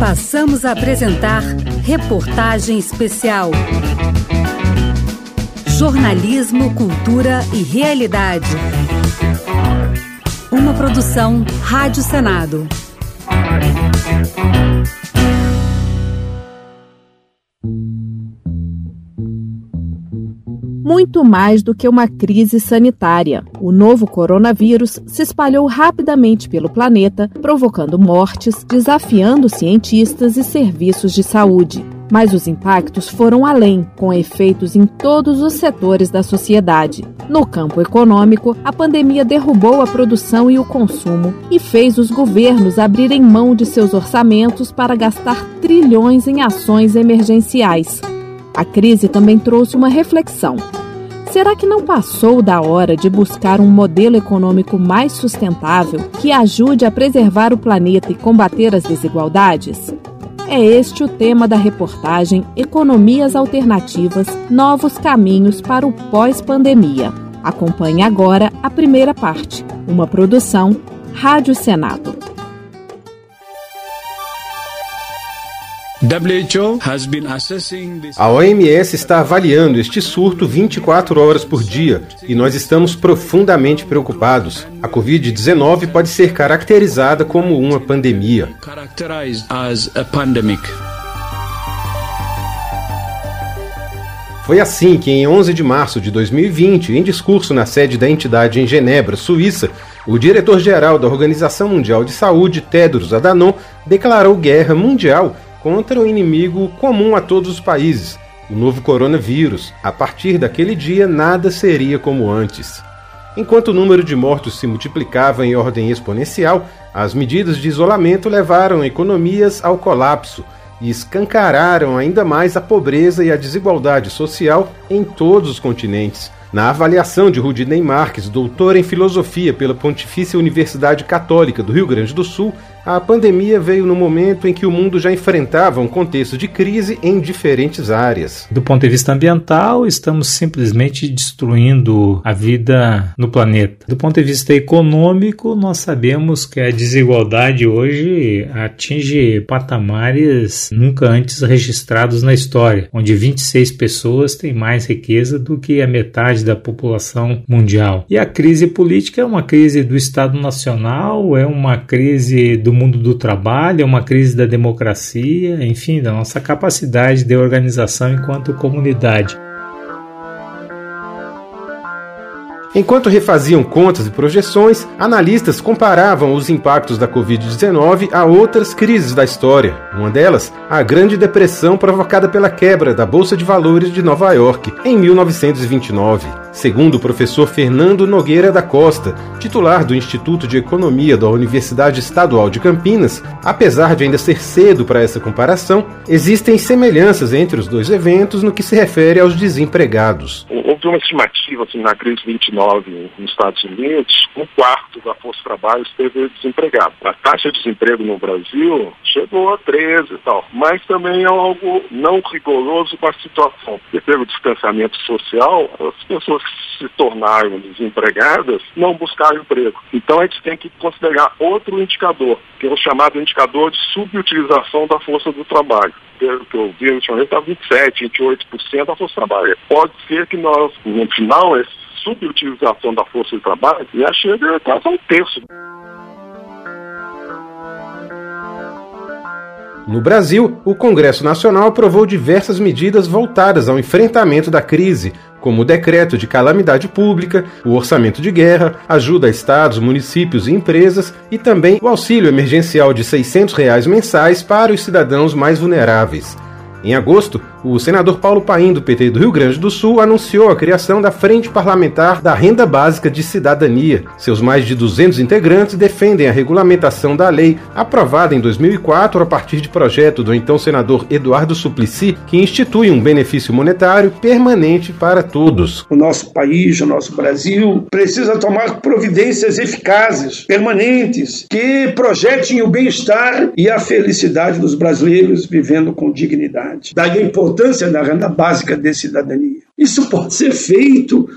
Passamos a apresentar reportagem especial. Jornalismo, cultura e realidade. Uma produção Rádio Senado. Muito mais do que uma crise sanitária. O novo coronavírus se espalhou rapidamente pelo planeta, provocando mortes, desafiando cientistas e serviços de saúde. Mas os impactos foram além, com efeitos em todos os setores da sociedade. No campo econômico, a pandemia derrubou a produção e o consumo e fez os governos abrirem mão de seus orçamentos para gastar trilhões em ações emergenciais. A crise também trouxe uma reflexão. Será que não passou da hora de buscar um modelo econômico mais sustentável que ajude a preservar o planeta e combater as desigualdades? É este o tema da reportagem Economias Alternativas Novos Caminhos para o Pós-Pandemia. Acompanhe agora a primeira parte, uma produção Rádio Senado. A OMS está avaliando este surto 24 horas por dia e nós estamos profundamente preocupados. A Covid-19 pode ser caracterizada como uma pandemia. Foi assim que, em 11 de março de 2020, em discurso na sede da entidade em Genebra, Suíça, o diretor-geral da Organização Mundial de Saúde, Tedros Adhanom, declarou guerra mundial contra um inimigo comum a todos os países, o novo coronavírus. A partir daquele dia, nada seria como antes. Enquanto o número de mortos se multiplicava em ordem exponencial, as medidas de isolamento levaram economias ao colapso e escancararam ainda mais a pobreza e a desigualdade social em todos os continentes. Na avaliação de Rudinei Marques, doutor em filosofia pela Pontifícia Universidade Católica do Rio Grande do Sul, a pandemia veio no momento em que o mundo já enfrentava um contexto de crise em diferentes áreas. Do ponto de vista ambiental, estamos simplesmente destruindo a vida no planeta. Do ponto de vista econômico, nós sabemos que a desigualdade hoje atinge patamares nunca antes registrados na história, onde 26 pessoas têm mais riqueza do que a metade da população mundial. E a crise política é uma crise do Estado Nacional, é uma crise do do mundo do trabalho, é uma crise da democracia, enfim, da nossa capacidade de organização enquanto comunidade. Enquanto refaziam contas e projeções, analistas comparavam os impactos da Covid-19 a outras crises da história. Uma delas, a Grande Depressão provocada pela quebra da Bolsa de Valores de Nova York em 1929. Segundo o professor Fernando Nogueira da Costa, titular do Instituto de Economia da Universidade Estadual de Campinas, apesar de ainda ser cedo para essa comparação, existem semelhanças entre os dois eventos no que se refere aos desempregados. Houve uma estimativa assim, na crise 29 2009 nos Estados Unidos, um quarto da força de trabalho esteve desempregado. A taxa de desemprego no Brasil chegou a 13 e tal, mas também é algo não rigoroso para a situação. Depois do distanciamento social, as pessoas que se tornaram desempregadas não buscaram emprego. Então a gente tem que considerar outro indicador, que é o chamado indicador de subutilização da força do trabalho pelo que eu vi, ultimamente está 27, 28% da força de trabalho. Pode ser que nós, no final, esse subutilização da força de trabalho já chega quase a um terço. No Brasil, o Congresso Nacional aprovou diversas medidas voltadas ao enfrentamento da crise, como o decreto de calamidade pública, o orçamento de guerra, ajuda a estados, municípios e empresas e também o auxílio emergencial de 600 reais mensais para os cidadãos mais vulneráveis. Em agosto, o senador Paulo Paim, do PT do Rio Grande do Sul, anunciou a criação da Frente Parlamentar da Renda Básica de Cidadania. Seus mais de 200 integrantes defendem a regulamentação da lei, aprovada em 2004 a partir de projeto do então senador Eduardo Suplicy, que institui um benefício monetário permanente para todos. O nosso país, o nosso Brasil, precisa tomar providências eficazes, permanentes, que projetem o bem-estar e a felicidade dos brasileiros vivendo com dignidade. Daí a importância importância da renda básica de cidadania. Isso pode ser feito.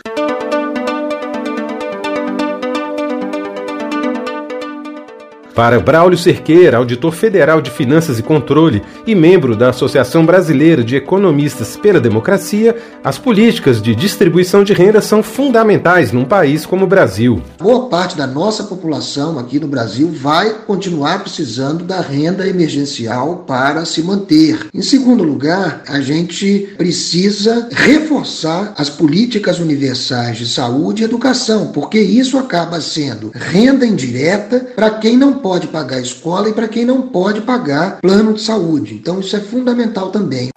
Para Braulio Cerqueira, auditor federal de Finanças e Controle e membro da Associação Brasileira de Economistas pela Democracia, as políticas de distribuição de renda são fundamentais num país como o Brasil. Boa parte da nossa população aqui no Brasil vai continuar precisando da renda emergencial para se manter. Em segundo lugar, a gente precisa reforçar as políticas universais de saúde e educação, porque isso acaba sendo renda indireta para quem não pode pagar escola e para quem não pode pagar plano de saúde. Então, isso é fundamental também.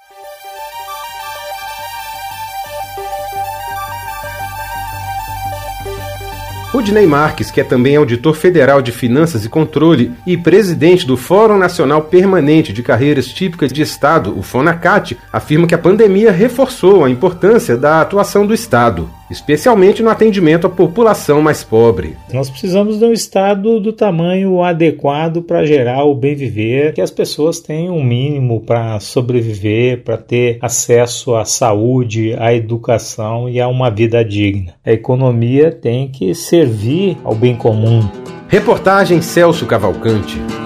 Rudney Marques, que é também auditor federal de Finanças e Controle e presidente do Fórum Nacional Permanente de Carreiras Típicas de Estado, o FONACAT, afirma que a pandemia reforçou a importância da atuação do Estado especialmente no atendimento à população mais pobre. Nós precisamos de um Estado do tamanho adequado para gerar o bem viver, que as pessoas tenham um mínimo para sobreviver, para ter acesso à saúde, à educação e a uma vida digna. A economia tem que servir ao bem comum. Reportagem Celso Cavalcante.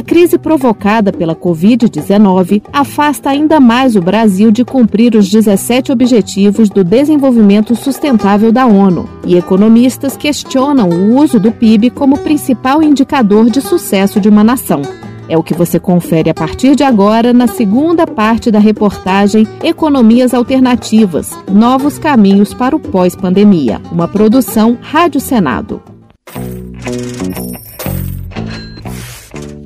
A crise provocada pela Covid-19 afasta ainda mais o Brasil de cumprir os 17 Objetivos do Desenvolvimento Sustentável da ONU, e economistas questionam o uso do PIB como principal indicador de sucesso de uma nação. É o que você confere a partir de agora na segunda parte da reportagem Economias Alternativas Novos Caminhos para o Pós-Pandemia, uma produção Rádio Senado.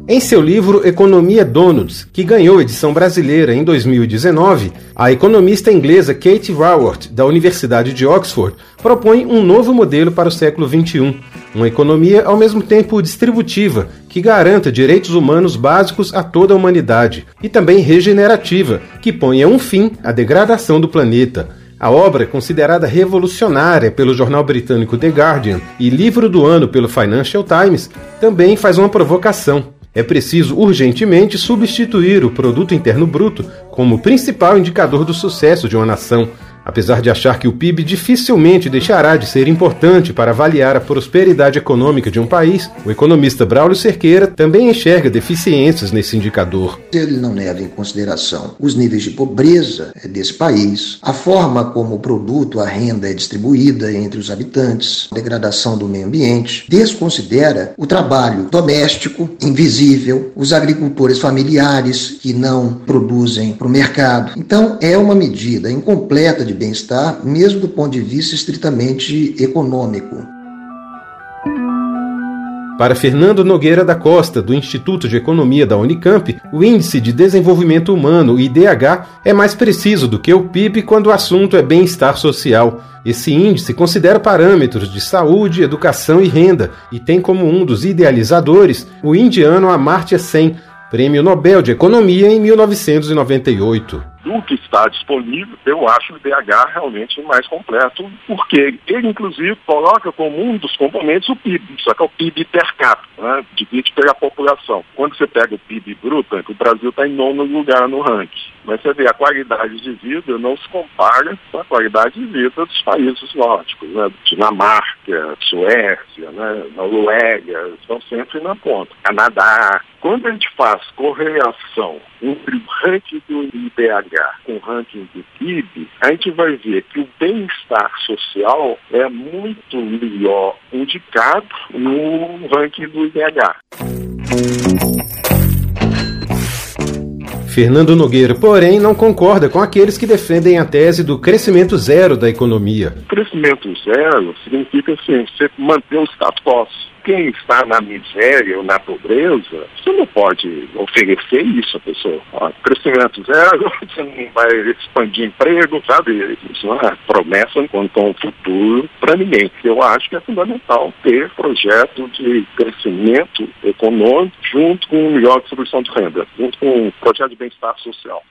Em seu livro Economia Donuts, que ganhou edição brasileira em 2019, a economista inglesa Kate Raworth, da Universidade de Oxford, propõe um novo modelo para o século XXI, uma economia ao mesmo tempo distributiva, que garanta direitos humanos básicos a toda a humanidade, e também regenerativa, que ponha um fim à degradação do planeta. A obra, considerada revolucionária pelo jornal britânico The Guardian e livro do ano pelo Financial Times, também faz uma provocação. É preciso urgentemente substituir o produto interno bruto como principal indicador do sucesso de uma nação Apesar de achar que o PIB dificilmente deixará de ser importante para avaliar a prosperidade econômica de um país, o economista Braulio Cerqueira também enxerga deficiências nesse indicador. Ele não leva em consideração os níveis de pobreza desse país, a forma como o produto, a renda é distribuída entre os habitantes, a degradação do meio ambiente, desconsidera o trabalho doméstico, invisível, os agricultores familiares que não produzem para o mercado. Então, é uma medida incompleta de de bem-estar, mesmo do ponto de vista estritamente econômico. Para Fernando Nogueira da Costa, do Instituto de Economia da Unicamp, o Índice de Desenvolvimento Humano, IDH, é mais preciso do que o PIB quando o assunto é bem-estar social. Esse índice considera parâmetros de saúde, educação e renda e tem como um dos idealizadores o indiano Amartya Sen, Prêmio Nobel de Economia em 1998 do que está disponível, eu acho o IDH realmente mais completo, porque ele, inclusive, coloca como um dos componentes o PIB, só que é o PIB per capita, né? divide pela população. Quando você pega o PIB bruto, o Brasil está em nono lugar no ranking. Mas você vê, a qualidade de vida não se compara com a qualidade de vida dos países nórdicos, né? Dinamarca, Suécia, né? Noruega, estão sempre na ponta. Canadá. Quando a gente faz correlação entre o ranking do IDH com o ranking do PIB, a gente vai ver que o bem-estar social é muito melhor indicado no ranking do IDH. Fernando Nogueira, porém, não concorda com aqueles que defendem a tese do crescimento zero da economia. Crescimento zero significa assim, você manter o status quo quem está na miséria ou na pobreza, você não pode oferecer isso à pessoa. Ó, crescimento zero, você não vai expandir emprego, sabe? Isso é promessa quanto ao futuro para ninguém. Eu acho que é fundamental ter projeto de crescimento econômico junto com melhor distribuição de renda, junto com um projeto de bem-estar social.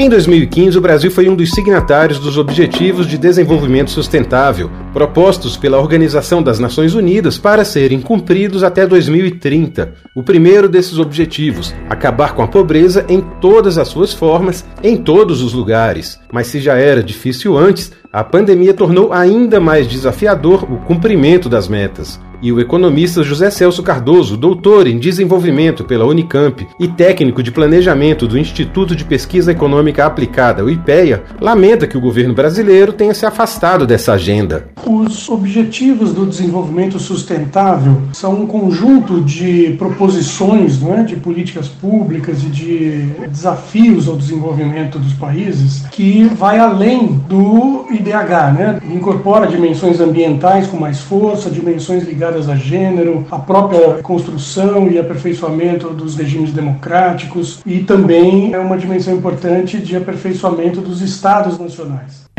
Em 2015, o Brasil foi um dos signatários dos Objetivos de Desenvolvimento Sustentável, propostos pela Organização das Nações Unidas para serem cumpridos até 2030. O primeiro desses objetivos, acabar com a pobreza em todas as suas formas, em todos os lugares. Mas se já era difícil antes, a pandemia tornou ainda mais desafiador o cumprimento das metas e o economista José Celso Cardoso, doutor em desenvolvimento pela Unicamp e técnico de planejamento do Instituto de Pesquisa Econômica Aplicada, o IPEA, lamenta que o governo brasileiro tenha se afastado dessa agenda. Os objetivos do desenvolvimento sustentável são um conjunto de proposições, não é, de políticas públicas e de desafios ao desenvolvimento dos países que vai além do IDH, né? Incorpora dimensões ambientais com mais força, dimensões ligadas a gênero, a própria construção e aperfeiçoamento dos regimes democráticos e também é uma dimensão importante de aperfeiçoamento dos estados nacionais.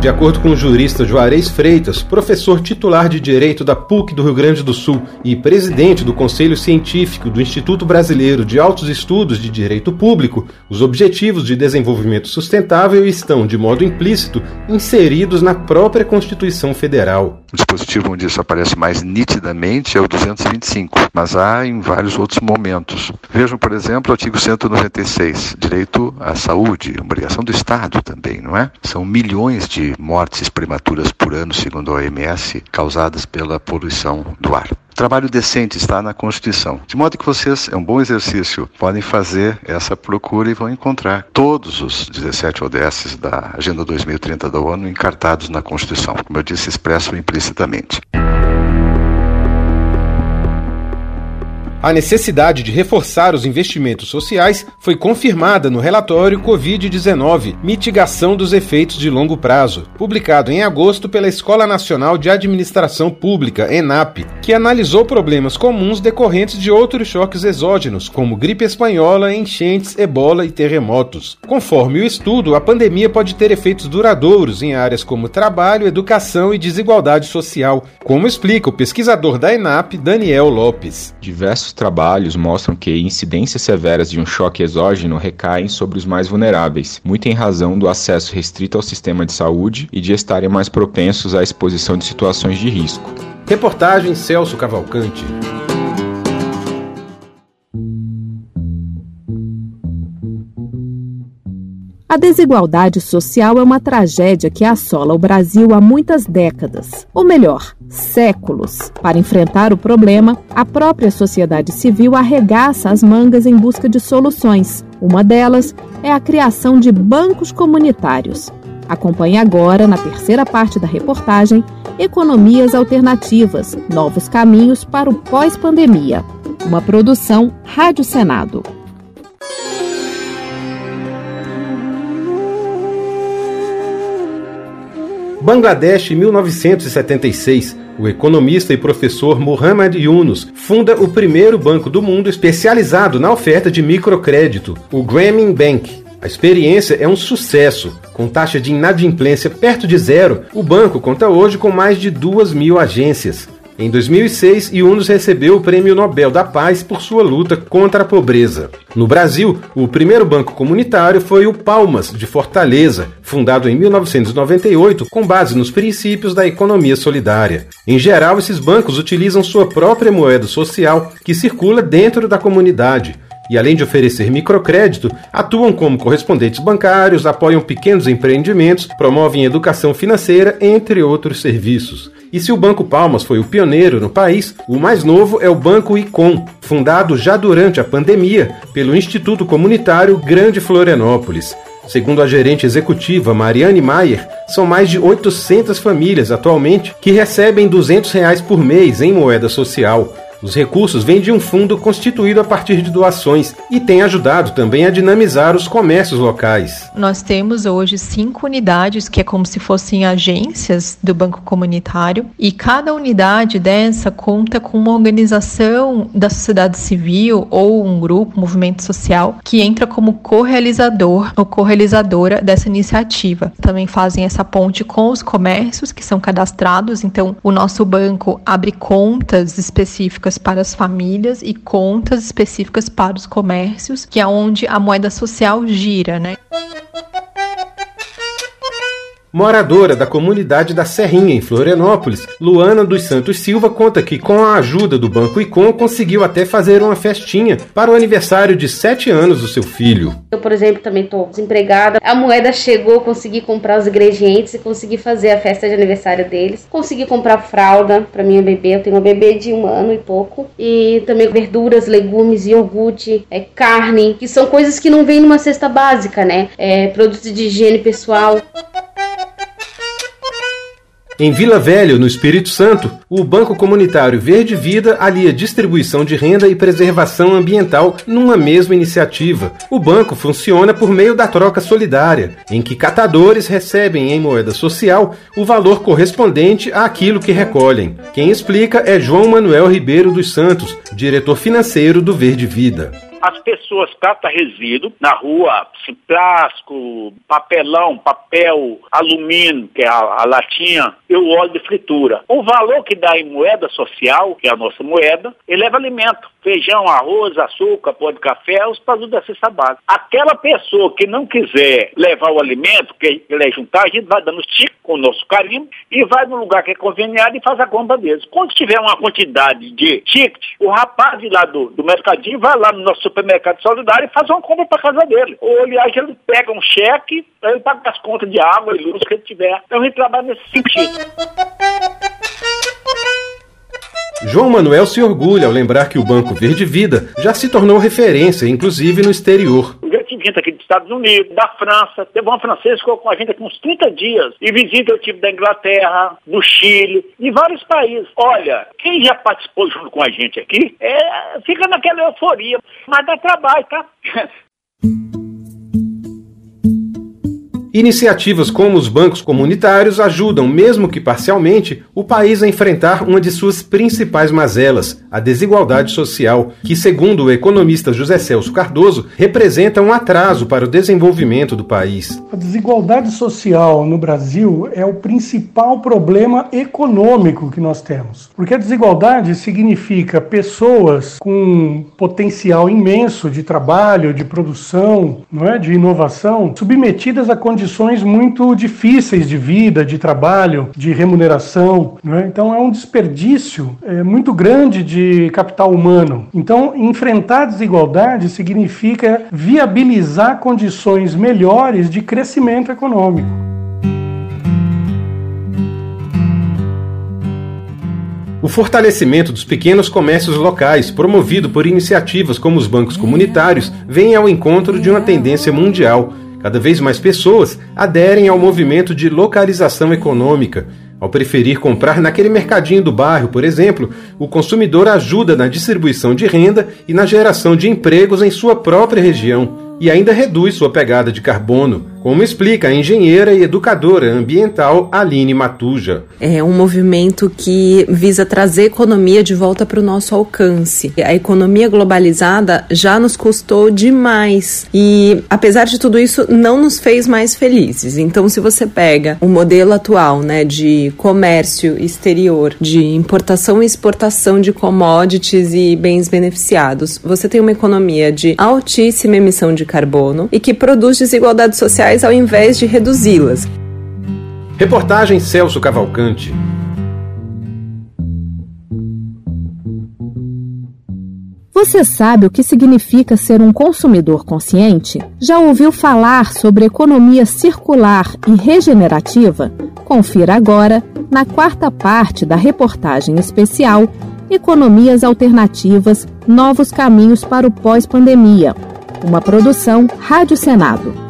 De acordo com o jurista Juarez Freitas, professor titular de Direito da PUC do Rio Grande do Sul e presidente do Conselho Científico do Instituto Brasileiro de Altos Estudos de Direito Público, os Objetivos de Desenvolvimento Sustentável estão, de modo implícito, inseridos na própria Constituição Federal. O dispositivo onde isso aparece mais nitidamente é o 225, mas há em vários outros momentos. Vejam, por exemplo, o artigo 196, direito à saúde, obrigação do Estado também, não é? São milhões de mortes prematuras por ano, segundo a OMS, causadas pela poluição do ar. Trabalho decente está na Constituição. De modo que vocês, é um bom exercício, podem fazer essa procura e vão encontrar todos os 17 ODS da Agenda 2030 da ONU encartados na Constituição, como eu disse, expresso implicitamente. A necessidade de reforçar os investimentos sociais foi confirmada no relatório Covid-19 Mitigação dos Efeitos de Longo Prazo, publicado em agosto pela Escola Nacional de Administração Pública, ENAP, que analisou problemas comuns decorrentes de outros choques exógenos, como gripe espanhola, enchentes, ebola e terremotos. Conforme o estudo, a pandemia pode ter efeitos duradouros em áreas como trabalho, educação e desigualdade social, como explica o pesquisador da ENAP, Daniel Lopes. Diversos trabalhos mostram que incidências severas de um choque exógeno recaem sobre os mais vulneráveis, muito em razão do acesso restrito ao sistema de saúde e de estarem mais propensos à exposição de situações de risco. Reportagem Celso Cavalcante. A desigualdade social é uma tragédia que assola o Brasil há muitas décadas, ou melhor, séculos. Para enfrentar o problema, a própria sociedade civil arregaça as mangas em busca de soluções. Uma delas é a criação de bancos comunitários. Acompanhe agora, na terceira parte da reportagem, Economias Alternativas Novos Caminhos para o Pós-Pandemia. Uma produção Rádio Senado. Bangladesh, 1976. O economista e professor Muhammad Yunus funda o primeiro banco do mundo especializado na oferta de microcrédito, o Grameen Bank. A experiência é um sucesso. Com taxa de inadimplência perto de zero, o banco conta hoje com mais de duas mil agências. Em 2006, Yunus recebeu o Prêmio Nobel da Paz por sua luta contra a pobreza. No Brasil, o primeiro banco comunitário foi o Palmas, de Fortaleza, fundado em 1998 com base nos princípios da economia solidária. Em geral, esses bancos utilizam sua própria moeda social, que circula dentro da comunidade e, além de oferecer microcrédito, atuam como correspondentes bancários, apoiam pequenos empreendimentos, promovem educação financeira, entre outros serviços. E se o Banco Palmas foi o pioneiro no país, o mais novo é o Banco Icom, fundado já durante a pandemia pelo Instituto Comunitário Grande Florianópolis. Segundo a gerente executiva Mariane Maier, são mais de 800 famílias atualmente que recebem 200 reais por mês em moeda social. Os recursos vêm de um fundo constituído a partir de doações e tem ajudado também a dinamizar os comércios locais. Nós temos hoje cinco unidades que é como se fossem agências do Banco Comunitário e cada unidade dessa conta com uma organização da sociedade civil ou um grupo, movimento social que entra como co-realizador ou co-realizadora dessa iniciativa. Também fazem essa ponte com os comércios que são cadastrados, então o nosso banco abre contas específicas específicas para as famílias e contas específicas para os comércios, que é onde a moeda social gira, né? Moradora da comunidade da Serrinha, em Florianópolis, Luana dos Santos Silva conta que, com a ajuda do Banco Icom, conseguiu até fazer uma festinha para o aniversário de 7 anos do seu filho. Eu, por exemplo, também estou desempregada. A moeda chegou, consegui comprar os ingredientes e consegui fazer a festa de aniversário deles. Consegui comprar fralda para minha bebê. Eu tenho uma bebê de um ano e pouco. E também verduras, legumes, iogurte, é, carne, que são coisas que não vêm numa cesta básica, né? É, produtos de higiene pessoal. Em Vila Velha, no Espírito Santo, o Banco Comunitário Verde Vida alia distribuição de renda e preservação ambiental numa mesma iniciativa. O banco funciona por meio da troca solidária, em que catadores recebem em moeda social o valor correspondente àquilo que recolhem. Quem explica é João Manuel Ribeiro dos Santos, diretor financeiro do Verde Vida as pessoas catam resíduo na rua, assim, plástico, papelão, papel, alumínio, que é a, a latinha, e o óleo de fritura. O valor que dá em moeda social, que é a nossa moeda, eleva alimento. Feijão, arroz, açúcar, pó de café, os produtos da cesta básica. Aquela pessoa que não quiser levar o alimento, que ele é juntar, a gente vai dando tique com o nosso carimbo e vai no lugar que é conveniado e faz a compra deles. Quando tiver uma quantidade de ticket, o rapaz lá do, do mercadinho vai lá no nosso supermercado solidário e faz uma compra para casa dele. Ou, aliás, ele pega um cheque, ele paga as contas de água e luz que ele tiver. Então a gente trabalha nesse sentido. João Manuel se orgulha ao lembrar que o Banco Verde Vida já se tornou referência, inclusive no exterior. Eu Estados Unidos, da França, teve uma francesa que ficou com a gente aqui uns 30 dias. E visita eu tive da Inglaterra, do Chile, e vários países. Olha, quem já participou junto com a gente aqui, é, fica naquela euforia, mas dá trabalho, tá? Iniciativas como os bancos comunitários ajudam, mesmo que parcialmente, o país a enfrentar uma de suas principais mazelas, a desigualdade social, que, segundo o economista José Celso Cardoso, representa um atraso para o desenvolvimento do país. A desigualdade social no Brasil é o principal problema econômico que nós temos, porque a desigualdade significa pessoas com potencial imenso de trabalho, de produção, não é, de inovação, submetidas a condições condições muito difíceis de vida, de trabalho, de remuneração. Né? Então é um desperdício é, muito grande de capital humano. Então, enfrentar a desigualdade significa viabilizar condições melhores de crescimento econômico. O fortalecimento dos pequenos comércios locais, promovido por iniciativas como os bancos comunitários, vem ao encontro de uma tendência mundial Cada vez mais pessoas aderem ao movimento de localização econômica. Ao preferir comprar naquele mercadinho do bairro, por exemplo, o consumidor ajuda na distribuição de renda e na geração de empregos em sua própria região e ainda reduz sua pegada de carbono, como explica a engenheira e educadora ambiental Aline Matuja. É um movimento que visa trazer economia de volta para o nosso alcance. A economia globalizada já nos custou demais e, apesar de tudo isso, não nos fez mais felizes. Então, se você pega o modelo atual né, de comércio exterior, de importação e exportação de commodities e bens beneficiados, você tem uma economia de altíssima emissão de carbono e que produz desigualdades sociais ao invés de reduzi-las. Reportagem Celso Cavalcante. Você sabe o que significa ser um consumidor consciente? Já ouviu falar sobre economia circular e regenerativa? Confira agora, na quarta parte da reportagem especial Economias Alternativas Novos Caminhos para o Pós-Pandemia, uma produção Rádio Senado.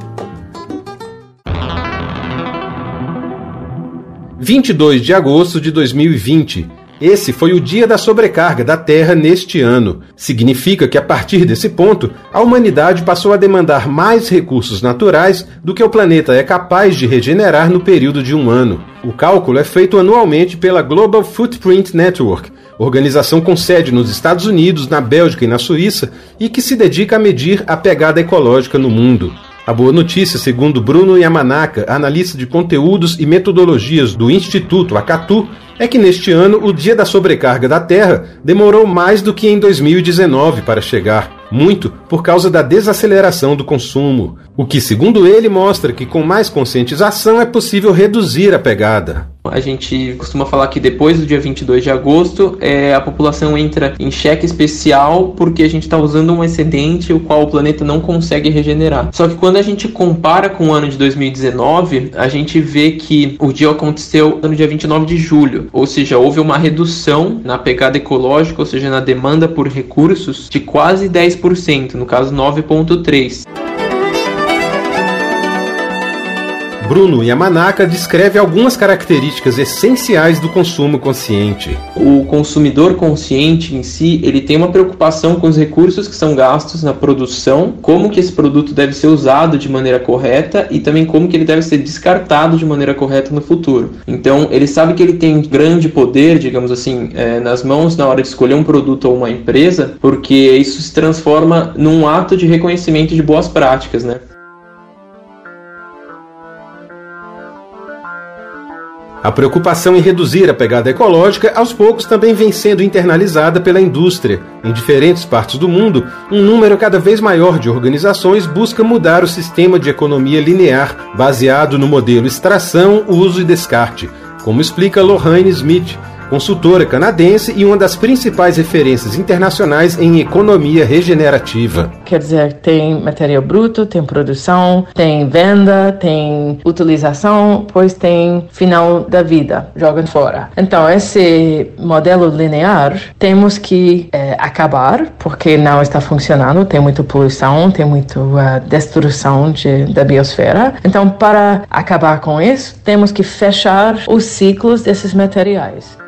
22 de agosto de 2020. Esse foi o dia da sobrecarga da Terra neste ano. Significa que a partir desse ponto, a humanidade passou a demandar mais recursos naturais do que o planeta é capaz de regenerar no período de um ano. O cálculo é feito anualmente pela Global Footprint Network, organização com sede nos Estados Unidos, na Bélgica e na Suíça, e que se dedica a medir a pegada ecológica no mundo. A boa notícia, segundo Bruno Yamanaka, analista de conteúdos e metodologias do Instituto Acatu, é que neste ano o dia da sobrecarga da Terra demorou mais do que em 2019 para chegar, muito por causa da desaceleração do consumo, o que, segundo ele, mostra que com mais conscientização é possível reduzir a pegada. A gente costuma falar que depois do dia 22 de agosto é, a população entra em cheque especial porque a gente está usando um excedente o qual o planeta não consegue regenerar. Só que quando a gente compara com o ano de 2019, a gente vê que o dia aconteceu no dia 29 de julho, ou seja, houve uma redução na pegada ecológica, ou seja, na demanda por recursos, de quase 10%, no caso 9,3%. Bruno Yamanaka descreve algumas características essenciais do consumo consciente. O consumidor consciente em si, ele tem uma preocupação com os recursos que são gastos na produção, como que esse produto deve ser usado de maneira correta e também como que ele deve ser descartado de maneira correta no futuro. Então, ele sabe que ele tem grande poder, digamos assim, é, nas mãos na hora de escolher um produto ou uma empresa, porque isso se transforma num ato de reconhecimento de boas práticas, né? A preocupação em reduzir a pegada ecológica aos poucos também vem sendo internalizada pela indústria. Em diferentes partes do mundo, um número cada vez maior de organizações busca mudar o sistema de economia linear, baseado no modelo extração, uso e descarte, como explica Lohane Smith, consultora canadense e uma das principais referências internacionais em economia regenerativa. Quer dizer, tem material bruto, tem produção, tem venda, tem utilização, pois tem final da vida, jogam fora. Então, esse modelo linear temos que é, acabar, porque não está funcionando, tem muita poluição, tem muita uh, destruição de, da biosfera. Então, para acabar com isso, temos que fechar os ciclos desses materiais.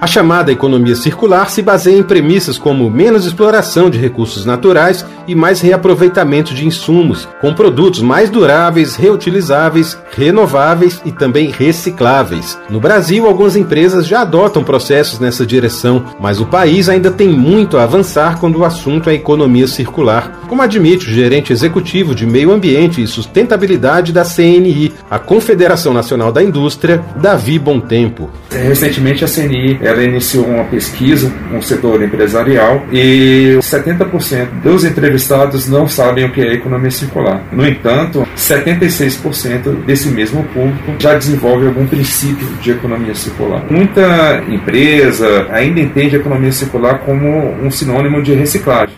A chamada economia circular se baseia em premissas como menos exploração de recursos naturais e mais reaproveitamento de insumos, com produtos mais duráveis, reutilizáveis, renováveis e também recicláveis. No Brasil, algumas empresas já adotam processos nessa direção, mas o país ainda tem muito a avançar quando o assunto é economia circular, como admite o gerente executivo de Meio Ambiente e Sustentabilidade da CNI, a Confederação Nacional da Indústria, Davi Tempo. Recentemente, a CNI ela iniciou uma pesquisa com o setor empresarial e 70% dos entrevistados não sabem o que é economia circular. No entanto, 76% desse mesmo público já desenvolve algum princípio de economia circular. Muita empresa ainda entende a economia circular como um sinônimo de reciclagem.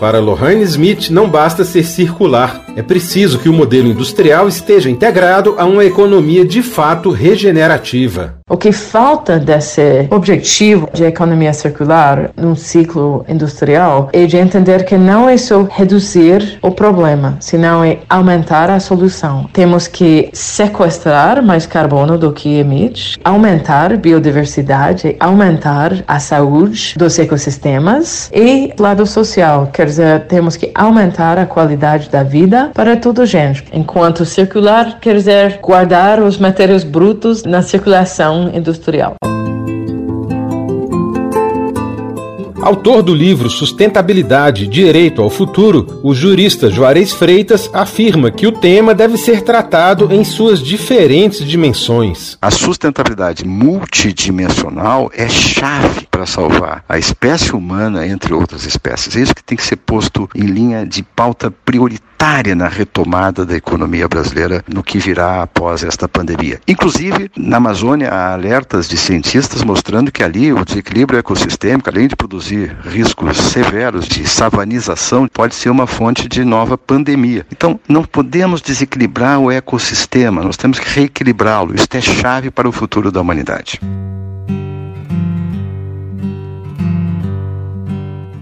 Para Lohane Smith, não basta ser circular, é preciso que o modelo industrial esteja integrado a uma economia de fato regenerativa. O que falta desse objetivo de economia circular num ciclo industrial é de entender que não é só reduzir o problema, senão é aumentar a solução. Temos que sequestrar mais carbono do que emite, aumentar biodiversidade, aumentar a saúde dos ecossistemas e lado social, quer dizer, temos que aumentar a qualidade da vida para toda a gente. Enquanto circular quer dizer guardar os materiais brutos na circulação industrial. Autor do livro Sustentabilidade Direito ao Futuro, o jurista Juarez Freitas afirma que o tema deve ser tratado em suas diferentes dimensões. A sustentabilidade multidimensional é chave para salvar a espécie humana entre outras espécies. É isso que tem que ser posto em linha de pauta prioritária na retomada da economia brasileira no que virá após esta pandemia. Inclusive, na Amazônia há alertas de cientistas mostrando que ali o desequilíbrio ecossistêmico, além de produzir riscos severos de savanização, pode ser uma fonte de nova pandemia. Então, não podemos desequilibrar o ecossistema, nós temos que reequilibrá-lo. Isso é chave para o futuro da humanidade.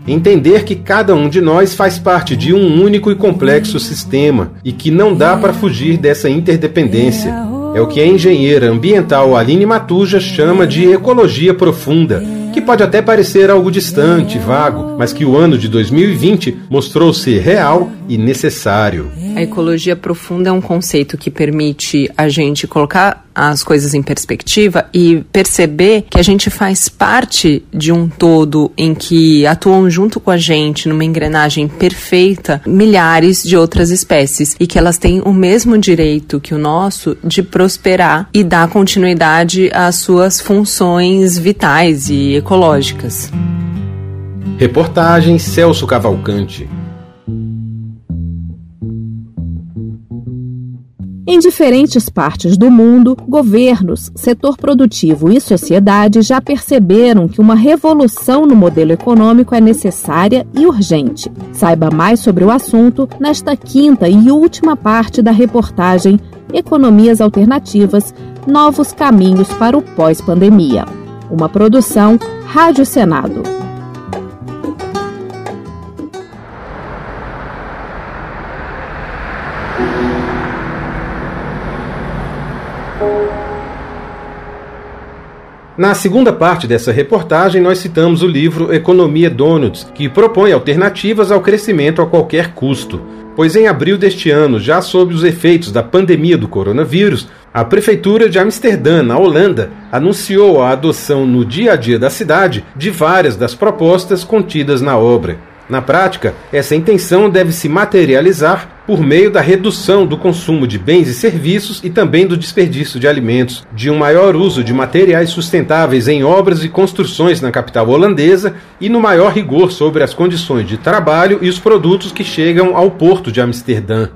Entender que cada um de nós faz parte de um único e complexo sistema e que não dá para fugir dessa interdependência. É o que a engenheira ambiental Aline Matuja chama de ecologia profunda, que pode até parecer algo distante, vago, mas que o ano de 2020 mostrou ser real e necessário. A ecologia profunda é um conceito que permite a gente colocar as coisas em perspectiva e perceber que a gente faz parte de um todo em que atuam junto com a gente numa engrenagem perfeita milhares de outras espécies e que elas têm o mesmo direito que o nosso de prosperar e dar continuidade às suas funções vitais e ecológicas. Reportagem Celso Cavalcante. Em diferentes partes do mundo, governos, setor produtivo e sociedade já perceberam que uma revolução no modelo econômico é necessária e urgente. Saiba mais sobre o assunto nesta quinta e última parte da reportagem Economias Alternativas Novos Caminhos para o Pós-Pandemia. Uma produção Rádio Senado. Na segunda parte dessa reportagem, nós citamos o livro Economia Donuts, que propõe alternativas ao crescimento a qualquer custo. Pois em abril deste ano, já sob os efeitos da pandemia do coronavírus, a Prefeitura de Amsterdã, na Holanda, anunciou a adoção no dia a dia da cidade de várias das propostas contidas na obra. Na prática, essa intenção deve se materializar por meio da redução do consumo de bens e serviços e também do desperdício de alimentos, de um maior uso de materiais sustentáveis em obras e construções na capital holandesa e no maior rigor sobre as condições de trabalho e os produtos que chegam ao porto de Amsterdã.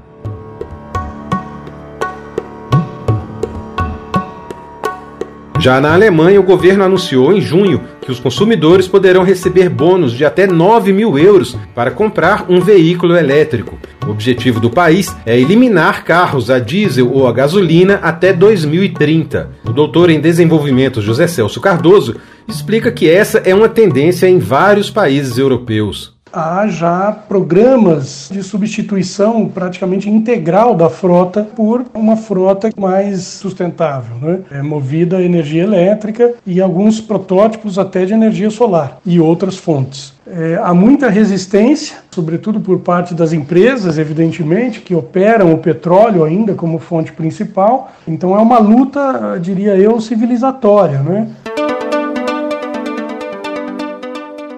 Já na Alemanha, o governo anunciou em junho que os consumidores poderão receber bônus de até 9 mil euros para comprar um veículo elétrico. O objetivo do país é eliminar carros a diesel ou a gasolina até 2030. O doutor em desenvolvimento José Celso Cardoso explica que essa é uma tendência em vários países europeus há já programas de substituição praticamente integral da frota por uma frota mais sustentável, né? é movida a energia elétrica e alguns protótipos até de energia solar e outras fontes. É, há muita resistência, sobretudo por parte das empresas, evidentemente, que operam o petróleo ainda como fonte principal. Então é uma luta, diria eu, civilizatória, né?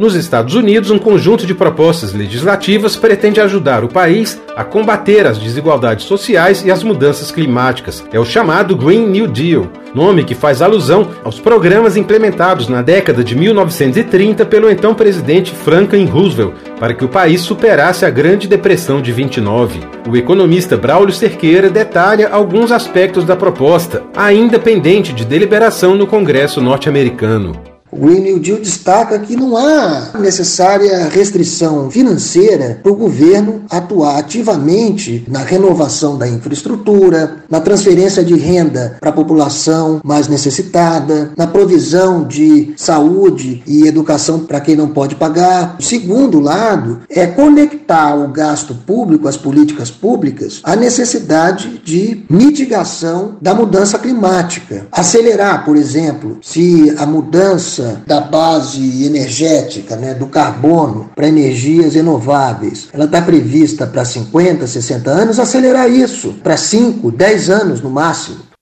Nos Estados Unidos, um conjunto de propostas legislativas pretende ajudar o país a combater as desigualdades sociais e as mudanças climáticas. É o chamado Green New Deal, nome que faz alusão aos programas implementados na década de 1930 pelo então presidente Franklin Roosevelt para que o país superasse a Grande Depressão de 29. O economista Braulio Cerqueira detalha alguns aspectos da proposta, ainda pendente de deliberação no Congresso norte-americano. Green New Deal destaca que não há necessária restrição financeira para o governo atuar ativamente na renovação da infraestrutura, na transferência de renda para a população mais necessitada, na provisão de saúde e educação para quem não pode pagar. O segundo lado é conectar o gasto público, as políticas públicas, à necessidade de mitigação da mudança climática. Acelerar, por exemplo, se a mudança mudança da base energética, né, do carbono para energias renováveis, ela está prevista para 50, 60 anos, acelerar isso para 5, 10 anos no máximo.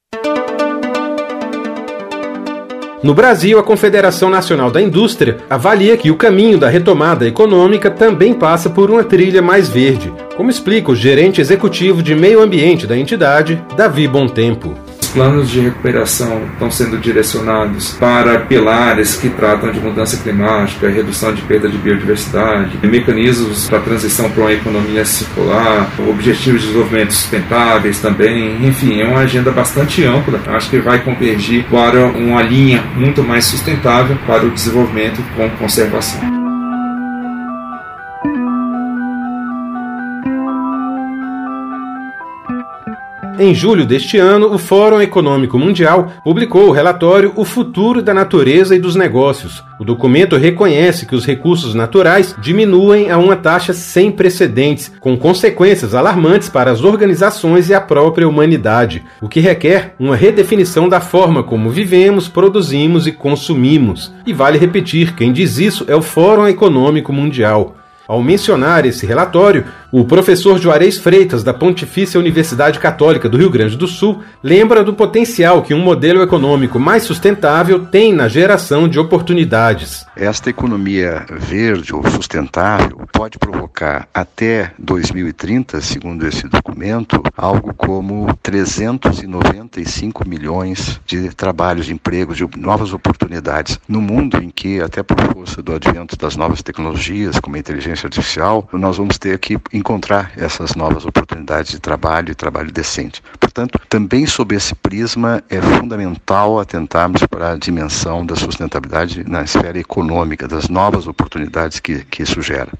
No Brasil, a Confederação Nacional da Indústria avalia que o caminho da retomada econômica também passa por uma trilha mais verde, como explica o gerente executivo de meio ambiente da entidade, Davi Tempo planos de recuperação estão sendo direcionados para pilares que tratam de mudança climática, redução de perda de biodiversidade, mecanismos para transição para uma economia circular, objetivos de desenvolvimento sustentáveis também, enfim, é uma agenda bastante ampla. Acho que vai convergir para uma linha muito mais sustentável para o desenvolvimento com conservação. Em julho deste ano, o Fórum Econômico Mundial publicou o relatório O Futuro da Natureza e dos Negócios. O documento reconhece que os recursos naturais diminuem a uma taxa sem precedentes, com consequências alarmantes para as organizações e a própria humanidade, o que requer uma redefinição da forma como vivemos, produzimos e consumimos. E vale repetir: quem diz isso é o Fórum Econômico Mundial. Ao mencionar esse relatório, O professor Juarez Freitas, da Pontifícia Universidade Católica do Rio Grande do Sul, lembra do potencial que um modelo econômico mais sustentável tem na geração de oportunidades. Esta economia verde ou sustentável pode provocar até 2030, segundo esse documento, algo como 395 milhões de trabalhos, empregos, de novas oportunidades no mundo em que, até por força do advento das novas tecnologias, como a inteligência artificial, nós vamos ter que encontrar essas novas oportunidades de trabalho e trabalho decente. Portanto, também sob esse prisma é fundamental atentarmos para a dimensão da sustentabilidade na esfera econômica, das novas oportunidades que, que isso gera.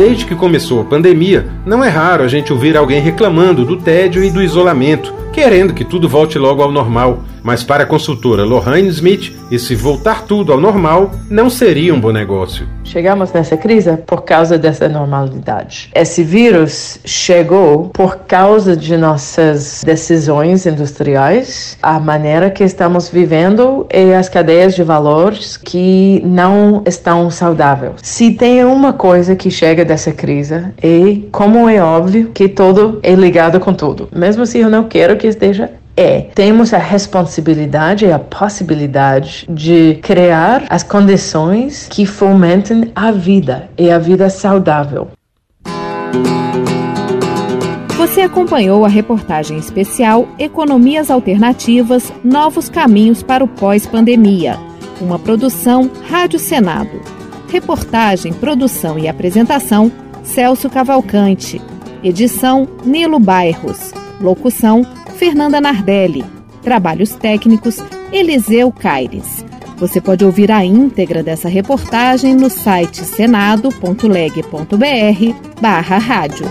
Desde que começou a pandemia, não é raro a gente ouvir alguém reclamando do tédio e do isolamento, querendo que tudo volte logo ao normal. Mas para a consultora Lorraine Smith, esse voltar tudo ao normal não seria um bom negócio. Chegamos nessa crise por causa dessa normalidade. Esse vírus chegou por causa de nossas decisões industriais, a maneira que estamos vivendo e as cadeias de valores que não estão saudáveis. Se tem uma coisa que chega dessa crise é como é óbvio que tudo é ligado com tudo. Mesmo se eu não quero que esteja é temos a responsabilidade e a possibilidade de criar as condições que fomentem a vida e a vida saudável. Você acompanhou a reportagem especial Economias Alternativas Novos Caminhos para o Pós-Pandemia, uma produção Rádio Senado. Reportagem, produção e apresentação Celso Cavalcante. Edição Nilo Bairros. Locução Fernanda Nardelli. Trabalhos técnicos Eliseu Caires. Você pode ouvir a íntegra dessa reportagem no site senado.leg.br barra rádio.